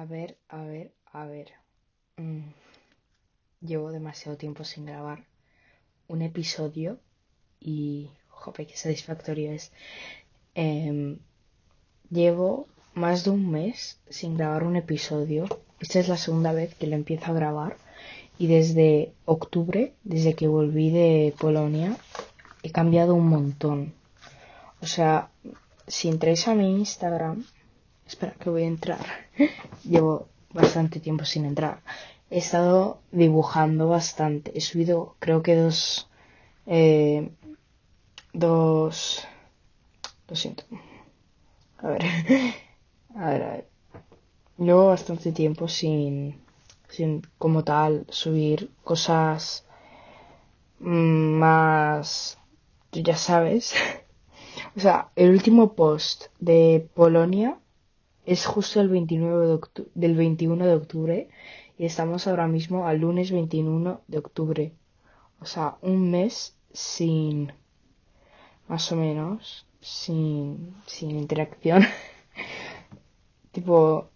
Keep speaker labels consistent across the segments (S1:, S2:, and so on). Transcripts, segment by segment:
S1: A ver, a ver, a ver. Mm, Llevo demasiado tiempo sin grabar un episodio y, joder, qué satisfactorio es. Em, llevo más de un mes sin grabar un episodio. Esta es la segunda vez que lo empiezo a grabar y desde octubre, desde que volví de Polonia, he cambiado un montón. O sea, si entráis a mi Instagram, espera que voy a entrar. Llevo bastante tiempo sin entrar. He estado dibujando bastante. He subido, creo que dos, eh, dos, lo siento. A ver, a ver, a ver. Llevo bastante tiempo sin, sin como tal subir cosas mm, más, tú ya sabes. O sea, el último post de Polonia es justo el 29 de octu- del 21 de octubre y estamos ahora mismo al lunes 21 de octubre. O sea, un mes sin, más o menos, sin, sin interacción. tipo,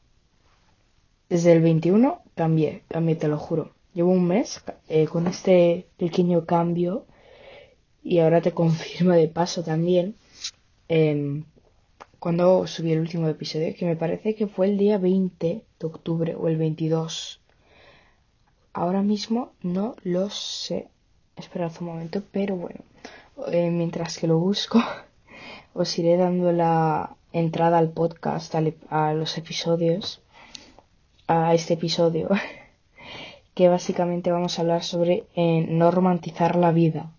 S1: desde el 21 cambié, cambié, te lo juro. Llevo un mes eh, con este pequeño cambio y ahora te confirmo de paso también em, cuando subí el último episodio, que me parece que fue el día 20 de octubre o el 22. Ahora mismo no lo sé. Esperad un momento, pero bueno, eh, mientras que lo busco, os iré dando la entrada al podcast, al a los episodios, a este episodio, que básicamente vamos a hablar sobre eh, no romantizar la vida,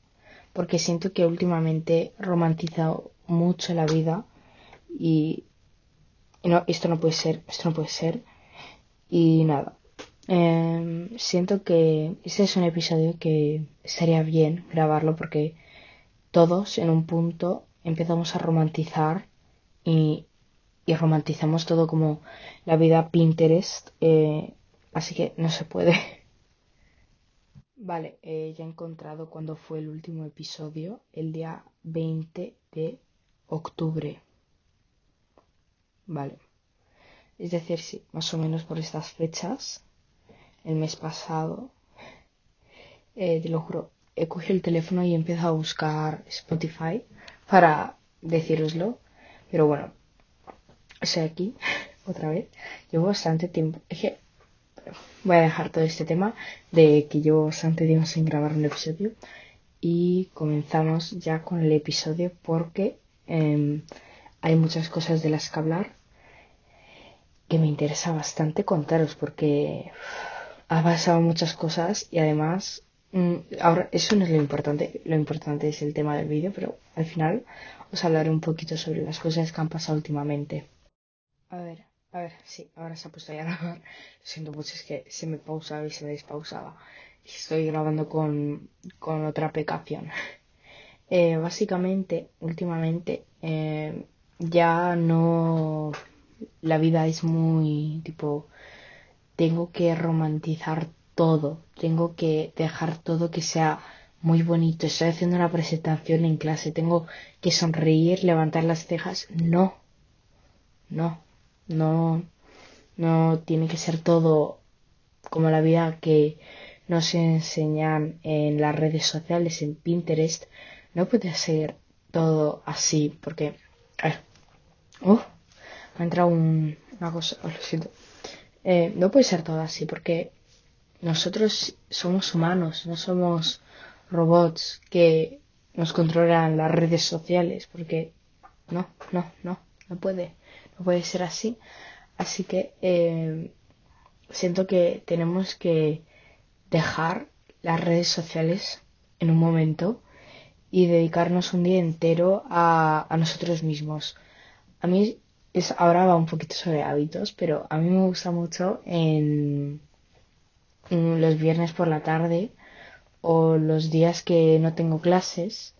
S1: porque siento que últimamente he romantizado mucho la vida y, no, esto no puede ser, esto no puede ser, y nada. Em, siento que este es un episodio que estaría bien grabarlo porque todos en un punto empezamos a romantizar y, y romantizamos todo como la vida Pinterest, eh, así que no se puede. Vale, eh, ya he encontrado cuándo fue el último episodio, el día 20 de octubre. Vale, es decir, sí, más o menos por estas fechas, el mes pasado, eh, te lo juro, he cogido el teléfono y he empezado a buscar Spotify para decíroslo, pero bueno, estoy aquí otra vez. Llevo bastante tiempo. Que voy a dejar todo este tema de que llevo bastante tiempo sin grabar un episodio y comenzamos ya con el episodio porque em, hay muchas cosas de las que hablar que me interesa bastante contaros porque ha pasado muchas cosas y además mm, ahora eso no es lo importante, lo importante es el tema del vídeo, pero al final os hablaré un poquito sobre las cosas que han pasado últimamente. A ver, a ver, sí, ahora se ha puesto ya a grabar. Lo siento mucho, es que se me pausaba y se me despausaba. Estoy grabando con, con otra aplicación. Eh, básicamente, últimamente, eh, ya no. La vida es muy tipo. Tengo que romantizar todo. Tengo que dejar todo que sea muy bonito. Estoy haciendo una presentación en clase. Tengo que sonreír, levantar las cejas. No, no, no, no tiene que ser todo como la vida que nos enseñan en las redes sociales, en Pinterest. No puede ser todo así, porque, a ver, uf, ha entrado un- una cosa, oh, lo siento. Eh, no puede ser todo así, porque nosotros somos humanos, no somos robots que nos controlan las redes sociales, porque no, no, no, no puede, no puede ser así. Así que eh, siento que tenemos que dejar las redes sociales en un momento y dedicarnos un día entero a, a nosotros mismos. A mí es, ahora va un poquito sobre hábitos, pero a mí me gusta mucho en, los viernes por la tarde o los días que no tengo clases,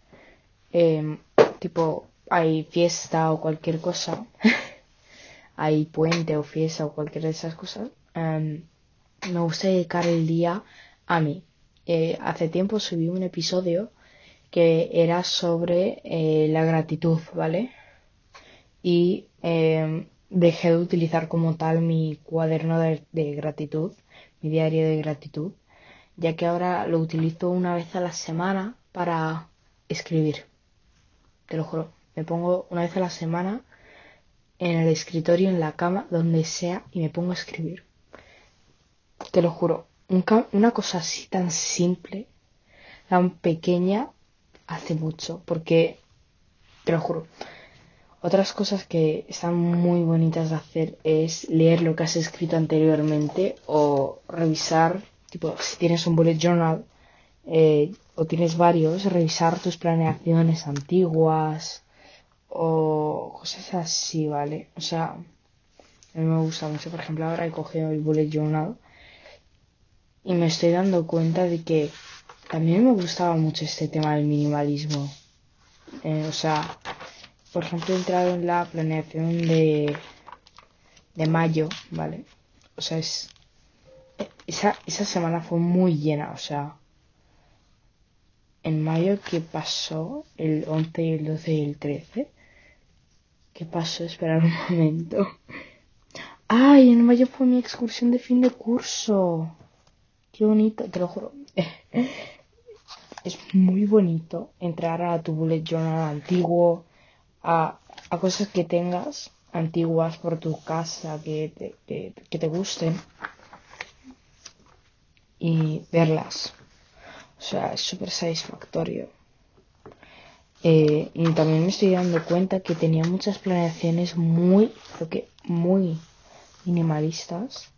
S1: em, tipo hay fiesta o cualquier cosa, hay puente o fiesta o cualquier de esas cosas, em, me gusta dedicar el día a mí. Eh, hace tiempo subí un episodio que era sobre eh, la gratitud, ¿vale? Y eh, dejé de utilizar como tal mi cuaderno de, de gratitud, mi diario de gratitud, ya que ahora lo utilizo una vez a la semana para escribir. Te lo juro, me pongo una vez a la semana en el escritorio, en la cama, donde sea, y me pongo a escribir. Te lo juro, una cosa así tan simple, tan pequeña, hace mucho, porque, te lo juro, otras cosas que están muy bonitas de hacer es leer lo que has escrito anteriormente o revisar, tipo, si tienes un bullet journal eh, o tienes varios, revisar tus planeaciones antiguas o cosas así, ¿vale? O sea, a mí me gusta mucho. Por ejemplo, ahora he cogido el bullet journal y me estoy dando cuenta de que también me gustaba mucho este tema del minimalismo. Eh, o sea, por ejemplo, he entrado en la planeación de, de mayo, ¿vale? O sea, es, esa, esa semana fue muy llena, o sea, en mayo, ¿qué pasó? El 11 y el 12 y el 13. ¿Qué pasó? Esperar un momento. ¡Ay! En mayo fue mi excursión de fin de curso. Qué bonito, te lo juro. Es muy bonito entrar a tu bullet journal antiguo, a, cosas que tengas antiguas por tu casa que te, que, te gusten y verlas. O sea, es súper satisfactorio. Eh, y también me estoy dando cuenta que tenía muchas planeaciones muy, que muy minimalistas,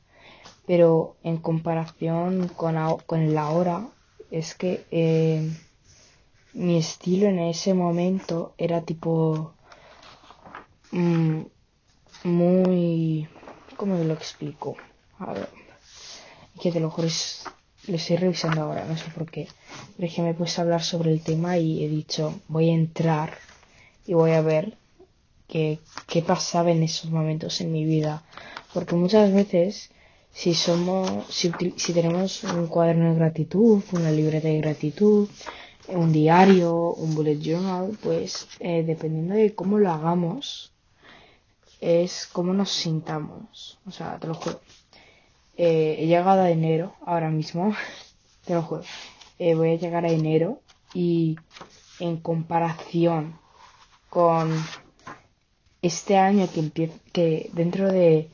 S1: pero en comparación con, con la hora, es que eh, mi estilo en ese momento era tipo mm, muy ¿cómo lo explico? A ver que te lo juro lo estoy revisando ahora no sé por qué pero es que me he puesto a hablar sobre el tema y he dicho voy a entrar y voy a ver qué, qué pasaba en esos momentos en mi vida porque muchas veces si somos si, si tenemos un cuaderno de gratitud una libreta de gratitud un diario, un bullet journal, pues eh, dependiendo de cómo lo hagamos, es cómo nos sintamos. O sea, te lo juro. Eh, he llegado a enero ahora mismo, te lo juro. Eh, voy a llegar a enero y en comparación con este año que empieza, que dentro de,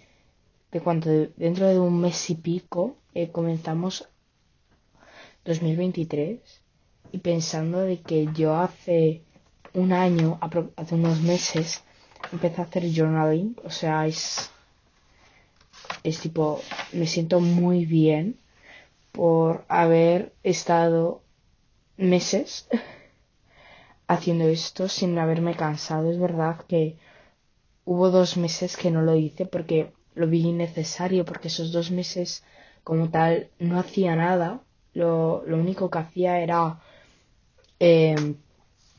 S1: de cuánto, dentro de un mes y pico comenzamos 2023 y pensando de que yo hace un año, hace unos meses, empecé a hacer journaling, o sea, es, es tipo, me siento muy bien por haber estado meses haciendo esto sin haberme cansado. Es verdad que hubo dos meses que no lo hice porque lo vi innecesario, porque esos dos meses como tal no hacía nada. Lo, lo único que hacía era eh,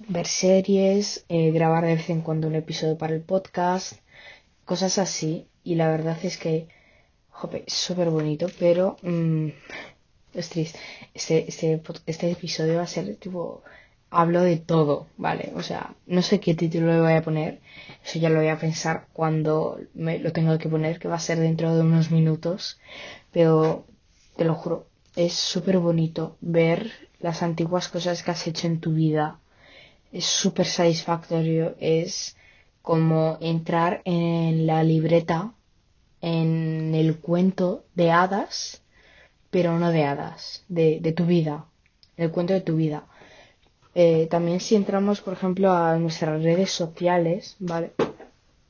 S1: ver series, eh, grabar de vez en cuando un episodio para el podcast, cosas así. Y la verdad es que, jope, súper bonito, pero mmm, es. Este, este, este episodio va a ser tipo, hablo de todo, ¿vale? O sea, no sé qué título le voy a poner, eso ya lo voy a pensar cuando me lo tengo que poner, que va a ser dentro de unos minutos, pero te lo juro, es súper bonito ver las antiguas cosas que has hecho en tu vida. Es súper satisfactorio, es como entrar en la libreta, en el cuento de hadas, pero no de hadas, de, de tu vida, el cuento de tu vida. Eh, también si entramos, por ejemplo, a nuestras redes sociales, ¿vale?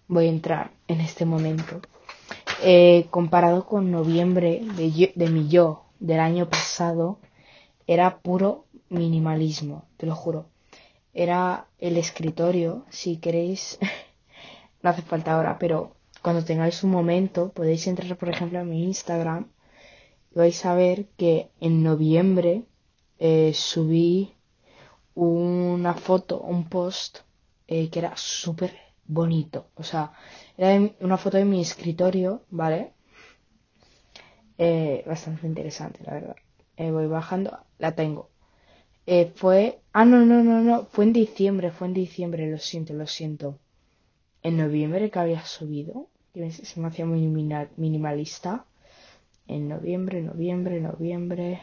S1: Voy a entrar en este momento. Eh, comparado con noviembre de, de mi yo del año pasado, era puro minimalismo, te lo juro. Era el escritorio, si queréis, no hace falta ahora, pero cuando tengáis un momento podéis entrar, por ejemplo, a mi Instagram y vais a ver que en noviembre eh, subí una foto, un post eh, que era súper bonito. O sea, era una foto de mi escritorio, ¿vale? Eh, bastante interesante, la verdad. Voy bajando la tengo. Eh, fue. Ah, no, no, no, no. Fue en diciembre, fue en diciembre, lo siento, lo siento. En noviembre que había subido. que se me hacía muy minimalista. En noviembre, noviembre, noviembre.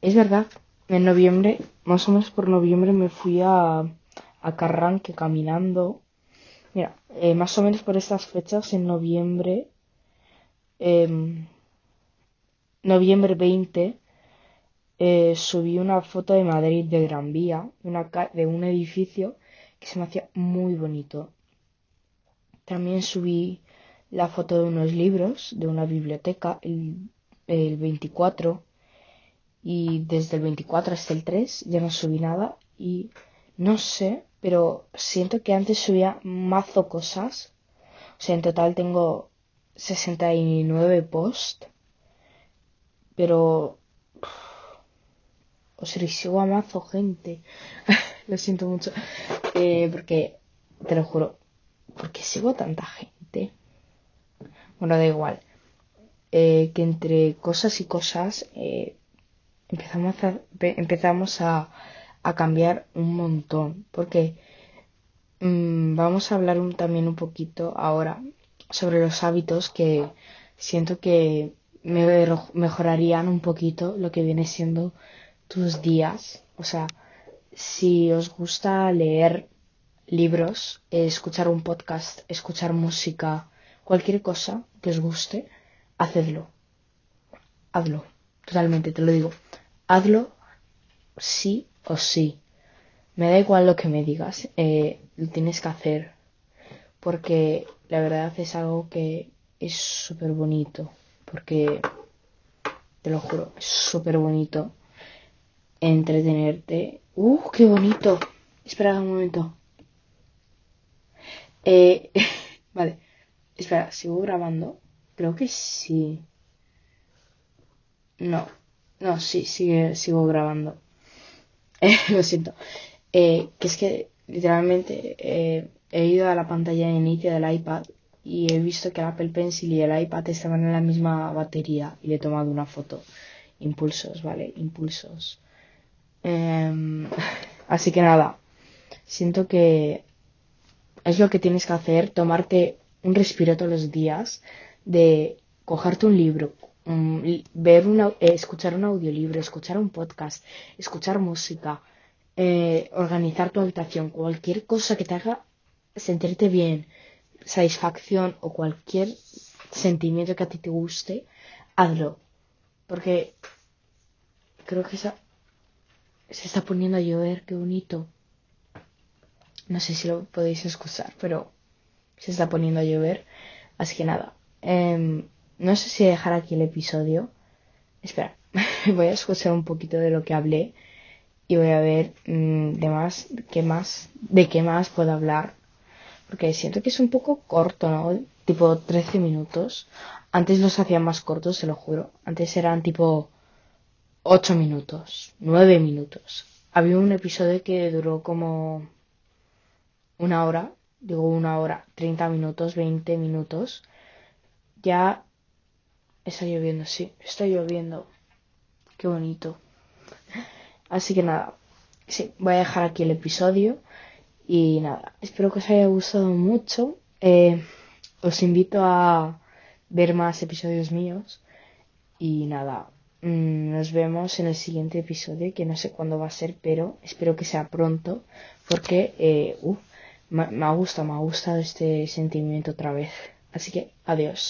S1: Es verdad, en noviembre, más o menos por noviembre me fui a, a Carranque caminando. Mira, eh, más o menos por estas fechas, en noviembre, eh, noviembre 20, eh, subí una foto de Madrid de Gran Vía, una, de un edificio que se me hacía muy bonito. También subí la foto de unos libros de una biblioteca el, el 24 y desde el 24 hasta el 3 ya no subí nada y no sé, pero siento que antes subía mazo cosas. O sea, en total tengo 69 posts, pero o sea, sigo a mazo gente. lo siento mucho. Eh, porque, te lo juro, porque sigo a tanta gente. Bueno, da igual. Eh, que entre cosas y cosas eh, empezamos, a, empezamos a, a, cambiar un montón. Porque mmm, vamos a hablar también un poquito ahora sobre los hábitos que siento que me mejorarían un poquito lo que viene siendo tus días. O sea, si os gusta leer libros, escuchar un podcast, escuchar música, cualquier cosa que os guste, hacedlo. Hazlo. Totalmente, te lo digo. Hazlo sí o sí. Me da igual lo que me digas. Eh, lo tienes que hacer. Porque la verdad es algo que es súper bonito. Porque, te lo juro, es súper bonito entretenerte. ¡Uh, qué bonito! Espera un momento. Eh, vale. Espera, ¿sigo grabando? Creo que sí. No. No, sí, sigue, sigo grabando. Eh, lo siento. Eh, que es que literalmente eh, he ido a la pantalla de inicio del iPad y he visto que el Apple Pencil y el iPad estaban en la misma batería y le he tomado una foto. Impulsos, ¿vale? Impulsos. Em, así que nada, siento que es lo que tienes que hacer, tomarte un respiro todos los días, de cogerte un libro, ver una, eh, escuchar un audiolibro, escuchar un podcast, escuchar música, eh, organizar tu habitación, cualquier cosa que te haga sentirte bien, satisfacción o cualquier sentimiento que a ti te guste, hazlo. Porque creo que se está poniendo a llover, qué bonito. No sé si lo podéis escuchar, pero se está poniendo a llover. Así que nada. Em, no sé si dejar aquí el episodio. Espera, voy a escuchar un poquito de lo que hablé y voy a ver mm, de más, qué más, de qué más puedo hablar. Porque siento que es un poco corto, ¿no? Tipo 13 minutos. Antes los hacía más cortos, se lo juro. Antes eran tipo ocho minutos, nueve minutos. Había un episodio que duró como una hora, digo una hora, treinta minutos, veinte minutos. Ya está lloviendo, sí, está lloviendo. Qué bonito. Así que nada, sí, voy a dejar aquí el episodio. Y nada, espero que os haya gustado mucho. Eh, os invito a ver más episodios míos. Y nada, Mm, nos vemos en el siguiente episodio, que no sé cuándo va a ser, pero espero que sea pronto, porque eh, me, me ha gustado, me ha gustado este sentimiento otra vez. Así que, adiós.